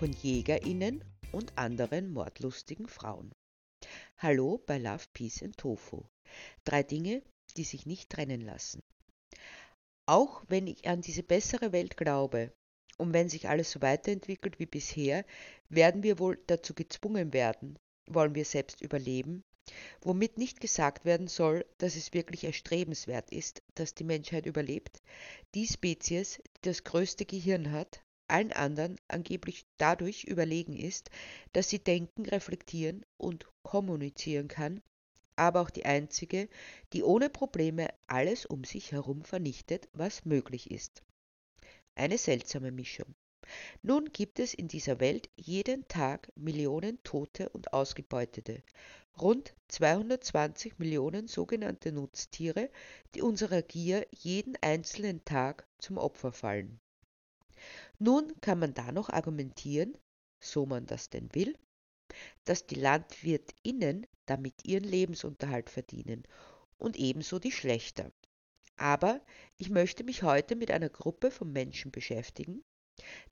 von JägerInnen und anderen mordlustigen Frauen. Hallo bei Love, Peace and Tofu. Drei Dinge, die sich nicht trennen lassen. Auch wenn ich an diese bessere Welt glaube und wenn sich alles so weiterentwickelt wie bisher, werden wir wohl dazu gezwungen werden, wollen wir selbst überleben, womit nicht gesagt werden soll, dass es wirklich erstrebenswert ist, dass die Menschheit überlebt, die Spezies, die das größte Gehirn hat, allen anderen angeblich dadurch überlegen ist, dass sie denken, reflektieren und kommunizieren kann, aber auch die einzige, die ohne Probleme alles um sich herum vernichtet, was möglich ist. Eine seltsame Mischung. Nun gibt es in dieser Welt jeden Tag Millionen Tote und Ausgebeutete, rund 220 Millionen sogenannte Nutztiere, die unserer Gier jeden einzelnen Tag zum Opfer fallen. Nun kann man da noch argumentieren, so man das denn will, dass die LandwirtInnen damit ihren Lebensunterhalt verdienen und ebenso die Schlechter. Aber ich möchte mich heute mit einer Gruppe von Menschen beschäftigen,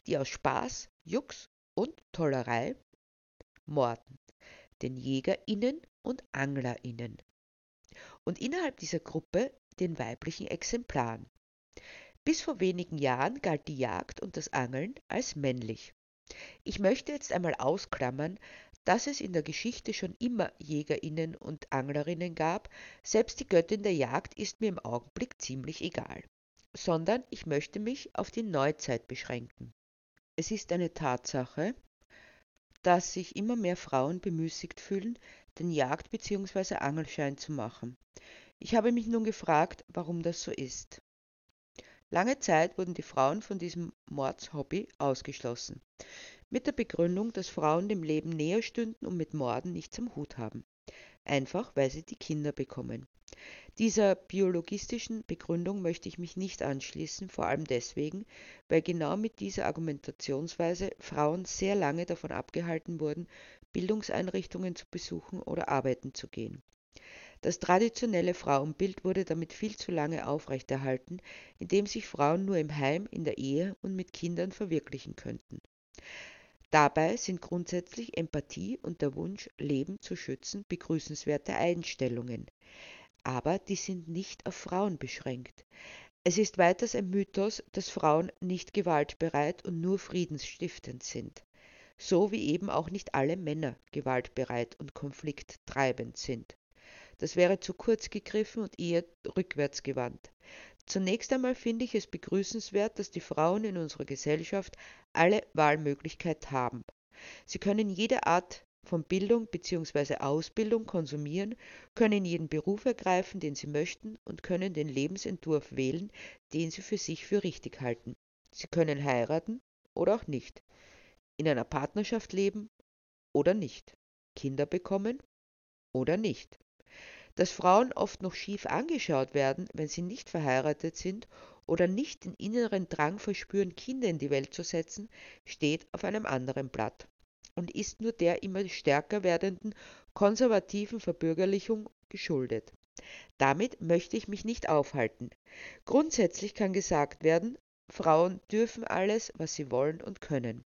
die aus Spaß, Jux und Tollerei morden, den JägerInnen und AnglerInnen. Und innerhalb dieser Gruppe den weiblichen Exemplaren. Bis vor wenigen Jahren galt die Jagd und das Angeln als männlich. Ich möchte jetzt einmal ausklammern, dass es in der Geschichte schon immer Jägerinnen und Anglerinnen gab, selbst die Göttin der Jagd ist mir im Augenblick ziemlich egal, sondern ich möchte mich auf die Neuzeit beschränken. Es ist eine Tatsache, dass sich immer mehr Frauen bemüßigt fühlen, den Jagd- bzw. Angelschein zu machen. Ich habe mich nun gefragt, warum das so ist. Lange Zeit wurden die Frauen von diesem Mordshobby ausgeschlossen, mit der Begründung, dass Frauen dem Leben näher stünden und mit Morden nichts am Hut haben, einfach weil sie die Kinder bekommen. Dieser biologistischen Begründung möchte ich mich nicht anschließen, vor allem deswegen, weil genau mit dieser Argumentationsweise Frauen sehr lange davon abgehalten wurden, Bildungseinrichtungen zu besuchen oder arbeiten zu gehen. Das traditionelle Frauenbild wurde damit viel zu lange aufrechterhalten, indem sich Frauen nur im Heim, in der Ehe und mit Kindern verwirklichen könnten. Dabei sind grundsätzlich Empathie und der Wunsch, Leben zu schützen, begrüßenswerte Einstellungen. Aber die sind nicht auf Frauen beschränkt. Es ist weiters ein Mythos, dass Frauen nicht gewaltbereit und nur friedensstiftend sind. So wie eben auch nicht alle Männer gewaltbereit und konflikttreibend sind. Das wäre zu kurz gegriffen und eher rückwärts gewandt. Zunächst einmal finde ich es begrüßenswert, dass die Frauen in unserer Gesellschaft alle Wahlmöglichkeit haben. Sie können jede Art von Bildung bzw. Ausbildung konsumieren, können jeden Beruf ergreifen, den sie möchten und können den Lebensentwurf wählen, den sie für sich für richtig halten. Sie können heiraten oder auch nicht, in einer Partnerschaft leben oder nicht, Kinder bekommen oder nicht dass Frauen oft noch schief angeschaut werden, wenn sie nicht verheiratet sind oder nicht den inneren Drang verspüren, Kinder in die Welt zu setzen, steht auf einem anderen Blatt und ist nur der immer stärker werdenden konservativen Verbürgerlichung geschuldet. Damit möchte ich mich nicht aufhalten. Grundsätzlich kann gesagt werden, Frauen dürfen alles, was sie wollen und können.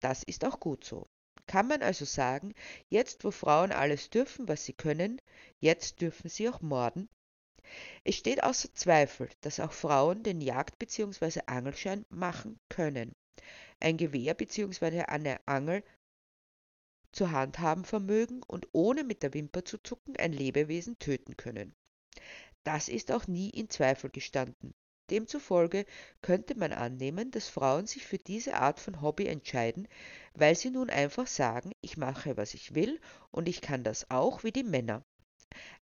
Das ist auch gut so. Kann man also sagen, jetzt wo Frauen alles dürfen, was sie können, jetzt dürfen sie auch morden? Es steht außer Zweifel, dass auch Frauen den Jagd- bzw. Angelschein machen können, ein Gewehr bzw. eine Angel zur Hand haben vermögen und ohne mit der Wimper zu zucken ein Lebewesen töten können. Das ist auch nie in Zweifel gestanden. Demzufolge könnte man annehmen, dass Frauen sich für diese Art von Hobby entscheiden, weil sie nun einfach sagen, ich mache, was ich will und ich kann das auch wie die Männer.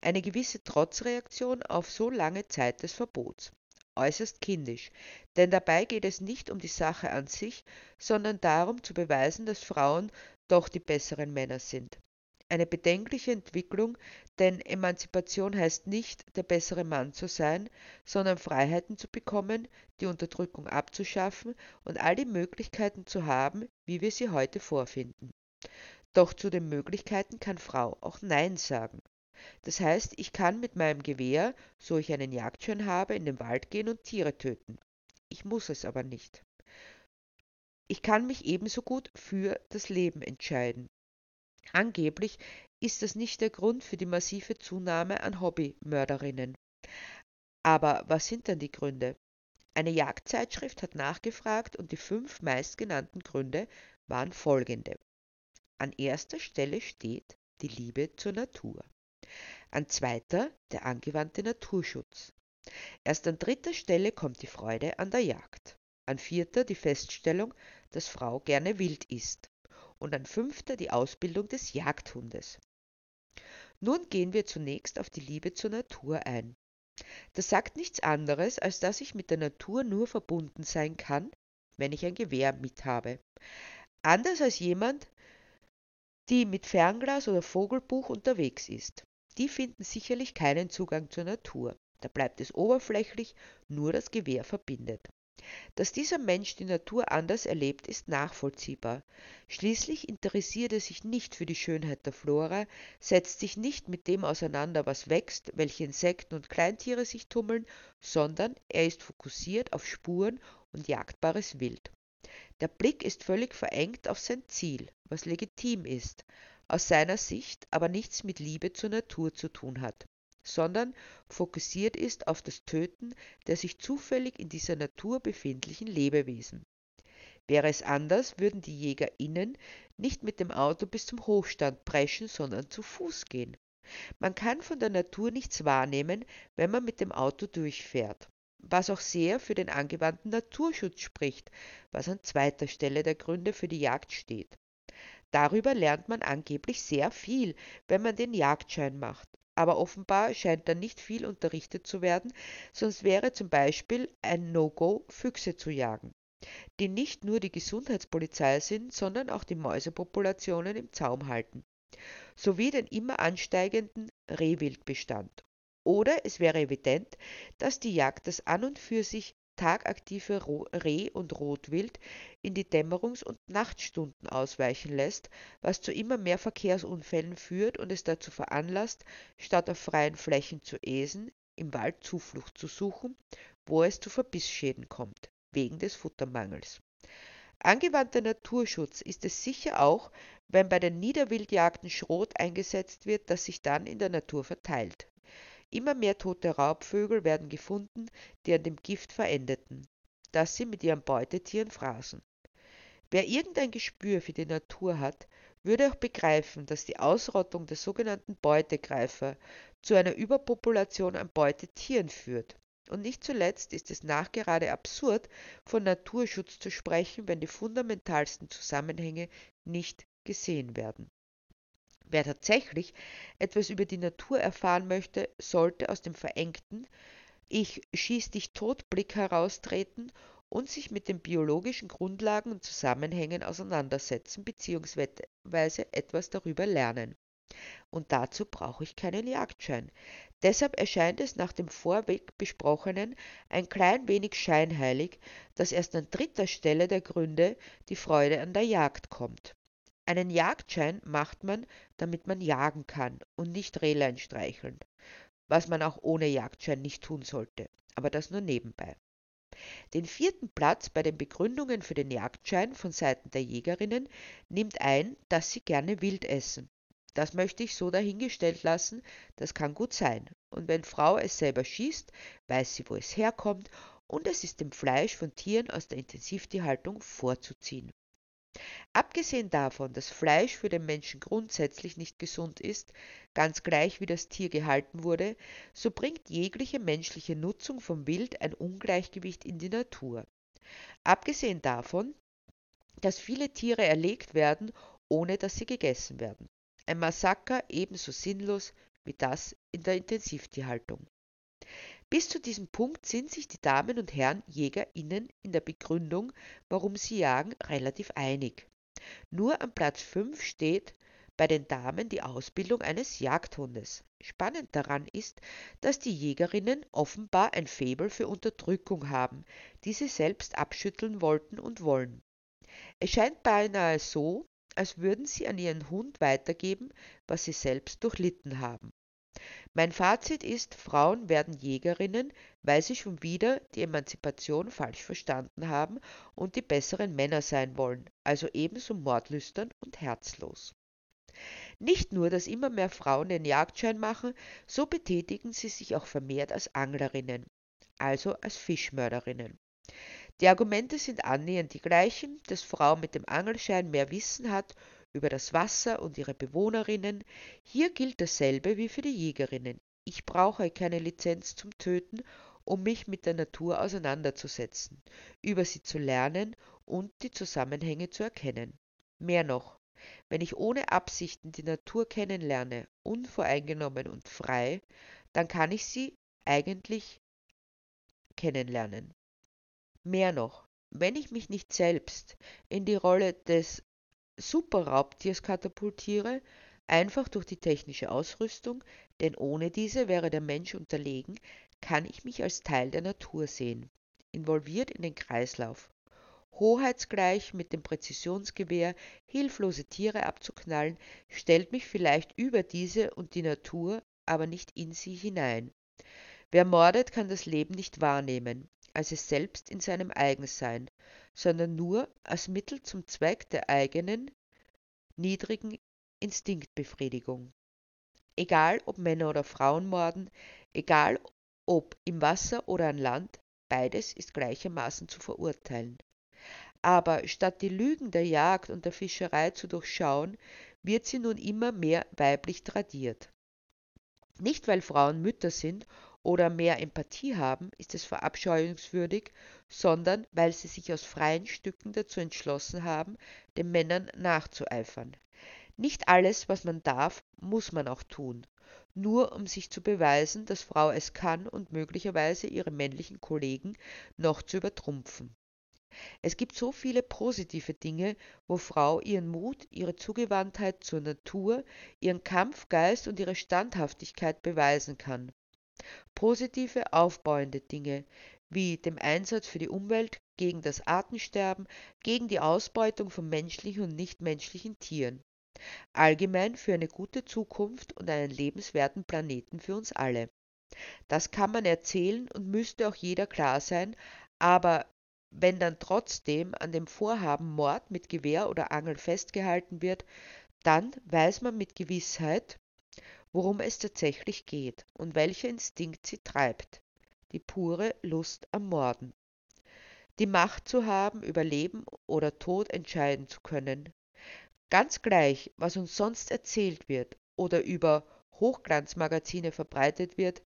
Eine gewisse Trotzreaktion auf so lange Zeit des Verbots. Äußerst kindisch, denn dabei geht es nicht um die Sache an sich, sondern darum zu beweisen, dass Frauen doch die besseren Männer sind eine bedenkliche Entwicklung, denn Emanzipation heißt nicht, der bessere Mann zu sein, sondern Freiheiten zu bekommen, die Unterdrückung abzuschaffen und all die Möglichkeiten zu haben, wie wir sie heute vorfinden. Doch zu den Möglichkeiten kann Frau auch Nein sagen. Das heißt, ich kann mit meinem Gewehr, so ich einen Jagdschein habe, in den Wald gehen und Tiere töten. Ich muss es aber nicht. Ich kann mich ebenso gut für das Leben entscheiden. Angeblich ist das nicht der Grund für die massive Zunahme an Hobbymörderinnen. Aber was sind dann die Gründe? Eine Jagdzeitschrift hat nachgefragt und die fünf meistgenannten Gründe waren folgende. An erster Stelle steht die Liebe zur Natur. An zweiter der angewandte Naturschutz. Erst an dritter Stelle kommt die Freude an der Jagd. An vierter die Feststellung, dass Frau gerne wild ist. Und an fünfter die Ausbildung des Jagdhundes. Nun gehen wir zunächst auf die Liebe zur Natur ein. Das sagt nichts anderes, als dass ich mit der Natur nur verbunden sein kann, wenn ich ein Gewehr mithabe. Anders als jemand, die mit Fernglas oder Vogelbuch unterwegs ist. Die finden sicherlich keinen Zugang zur Natur. Da bleibt es oberflächlich, nur das Gewehr verbindet. Dass dieser Mensch die Natur anders erlebt, ist nachvollziehbar. Schließlich interessiert er sich nicht für die Schönheit der Flora, setzt sich nicht mit dem auseinander, was wächst, welche Insekten und Kleintiere sich tummeln, sondern er ist fokussiert auf Spuren und jagdbares Wild. Der Blick ist völlig verengt auf sein Ziel, was legitim ist, aus seiner Sicht aber nichts mit Liebe zur Natur zu tun hat sondern fokussiert ist auf das Töten der sich zufällig in dieser Natur befindlichen Lebewesen. Wäre es anders, würden die JägerInnen nicht mit dem Auto bis zum Hochstand preschen, sondern zu Fuß gehen. Man kann von der Natur nichts wahrnehmen, wenn man mit dem Auto durchfährt, was auch sehr für den angewandten Naturschutz spricht, was an zweiter Stelle der Gründe für die Jagd steht. Darüber lernt man angeblich sehr viel, wenn man den Jagdschein macht aber offenbar scheint da nicht viel unterrichtet zu werden, sonst wäre zum Beispiel ein No-Go, Füchse zu jagen, die nicht nur die Gesundheitspolizei sind, sondern auch die Mäusepopulationen im Zaum halten, sowie den immer ansteigenden Rehwildbestand. Oder es wäre evident, dass die Jagd das an und für sich tagaktive Reh- und Rotwild in die Dämmerungs- und Nachtstunden ausweichen lässt, was zu immer mehr Verkehrsunfällen führt und es dazu veranlasst, statt auf freien Flächen zu äsen, im Wald Zuflucht zu suchen, wo es zu Verbissschäden kommt, wegen des Futtermangels. Angewandter Naturschutz ist es sicher auch, wenn bei den Niederwildjagden Schrot eingesetzt wird, das sich dann in der Natur verteilt. Immer mehr tote Raubvögel werden gefunden, die an dem Gift verendeten, das sie mit ihren Beutetieren fraßen. Wer irgendein Gespür für die Natur hat, würde auch begreifen, dass die Ausrottung der sogenannten Beutegreifer zu einer Überpopulation an Beutetieren führt. Und nicht zuletzt ist es nachgerade absurd, von Naturschutz zu sprechen, wenn die fundamentalsten Zusammenhänge nicht gesehen werden. Wer tatsächlich etwas über die Natur erfahren möchte, sollte aus dem verengten Ich schieß dich tot Blick heraustreten und sich mit den biologischen Grundlagen und Zusammenhängen auseinandersetzen bzw. etwas darüber lernen. Und dazu brauche ich keinen Jagdschein. Deshalb erscheint es nach dem vorweg besprochenen ein klein wenig scheinheilig, dass erst an dritter Stelle der Gründe die Freude an der Jagd kommt. Einen Jagdschein macht man, damit man jagen kann und nicht Rehlein streicheln, was man auch ohne Jagdschein nicht tun sollte, aber das nur nebenbei. Den vierten Platz bei den Begründungen für den Jagdschein von Seiten der Jägerinnen nimmt ein, dass sie gerne wild essen. Das möchte ich so dahingestellt lassen, das kann gut sein. Und wenn Frau es selber schießt, weiß sie, wo es herkommt, und es ist dem Fleisch von Tieren aus der Intensivtierhaltung vorzuziehen. Abgesehen davon, dass Fleisch für den Menschen grundsätzlich nicht gesund ist, ganz gleich wie das Tier gehalten wurde, so bringt jegliche menschliche Nutzung vom Wild ein Ungleichgewicht in die Natur. Abgesehen davon, dass viele Tiere erlegt werden, ohne dass sie gegessen werden. Ein Massaker ebenso sinnlos wie das in der Intensivtierhaltung. Bis zu diesem Punkt sind sich die Damen und Herren JägerInnen in der Begründung, warum sie jagen, relativ einig. Nur an Platz 5 steht bei den Damen die Ausbildung eines Jagdhundes. Spannend daran ist, dass die Jägerinnen offenbar ein Faible für Unterdrückung haben, die sie selbst abschütteln wollten und wollen. Es scheint beinahe so, als würden sie an ihren Hund weitergeben, was sie selbst durchlitten haben. Mein Fazit ist, Frauen werden Jägerinnen, weil sie schon wieder die Emanzipation falsch verstanden haben und die besseren Männer sein wollen, also ebenso mordlüstern und herzlos. Nicht nur, dass immer mehr Frauen den Jagdschein machen, so betätigen sie sich auch vermehrt als Anglerinnen, also als Fischmörderinnen. Die Argumente sind annähernd die gleichen, dass Frau mit dem Angelschein mehr Wissen hat über das Wasser und ihre Bewohnerinnen. Hier gilt dasselbe wie für die Jägerinnen. Ich brauche keine Lizenz zum Töten, um mich mit der Natur auseinanderzusetzen, über sie zu lernen und die Zusammenhänge zu erkennen. Mehr noch, wenn ich ohne Absichten die Natur kennenlerne, unvoreingenommen und frei, dann kann ich sie eigentlich kennenlernen. Mehr noch, wenn ich mich nicht selbst in die Rolle des Superraubtiers katapultiere, einfach durch die technische Ausrüstung, denn ohne diese wäre der Mensch unterlegen, kann ich mich als Teil der Natur sehen, involviert in den Kreislauf. Hoheitsgleich mit dem Präzisionsgewehr hilflose Tiere abzuknallen, stellt mich vielleicht über diese und die Natur, aber nicht in sie hinein. Wer mordet, kann das Leben nicht wahrnehmen, als es selbst in seinem Eigensein, sondern nur als Mittel zum Zweck der eigenen, niedrigen Instinktbefriedigung. Egal ob Männer oder Frauen morden, egal ob im Wasser oder an Land, beides ist gleichermaßen zu verurteilen. Aber statt die Lügen der Jagd und der Fischerei zu durchschauen, wird sie nun immer mehr weiblich tradiert. Nicht weil Frauen Mütter sind oder mehr Empathie haben, ist es verabscheuungswürdig, sondern weil sie sich aus freien Stücken dazu entschlossen haben, den Männern nachzueifern. Nicht alles, was man darf, muss man auch tun, nur um sich zu beweisen, dass Frau es kann und möglicherweise ihre männlichen Kollegen noch zu übertrumpfen. Es gibt so viele positive Dinge, wo Frau ihren Mut, ihre Zugewandtheit zur Natur, ihren Kampfgeist und ihre Standhaftigkeit beweisen kann positive, aufbauende Dinge wie dem Einsatz für die Umwelt, gegen das Artensterben, gegen die Ausbeutung von menschlichen und nichtmenschlichen Tieren. Allgemein für eine gute Zukunft und einen lebenswerten Planeten für uns alle. Das kann man erzählen und müsste auch jeder klar sein, aber wenn dann trotzdem an dem Vorhaben Mord mit Gewehr oder Angel festgehalten wird, dann weiß man mit Gewissheit, worum es tatsächlich geht und welcher Instinkt sie treibt, die pure Lust am Morden. Die Macht zu haben, über Leben oder Tod entscheiden zu können. Ganz gleich, was uns sonst erzählt wird oder über Hochglanzmagazine verbreitet wird,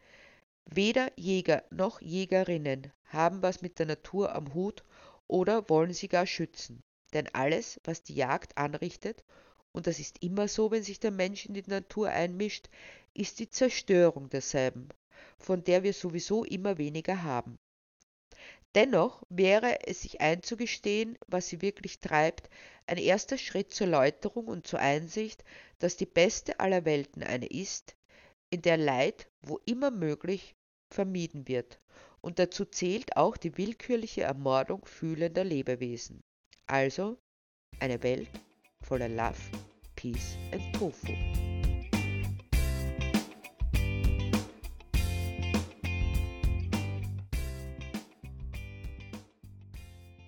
weder Jäger noch Jägerinnen haben was mit der Natur am Hut oder wollen sie gar schützen. Denn alles, was die Jagd anrichtet und das ist immer so, wenn sich der Mensch in die Natur einmischt, ist die Zerstörung derselben, von der wir sowieso immer weniger haben. Dennoch wäre es sich einzugestehen, was sie wirklich treibt, ein erster Schritt zur Läuterung und zur Einsicht, dass die beste aller Welten eine ist, in der Leid, wo immer möglich, vermieden wird, und dazu zählt auch die willkürliche Ermordung fühlender Lebewesen. Also eine Welt voller Love, Peace and Tofu.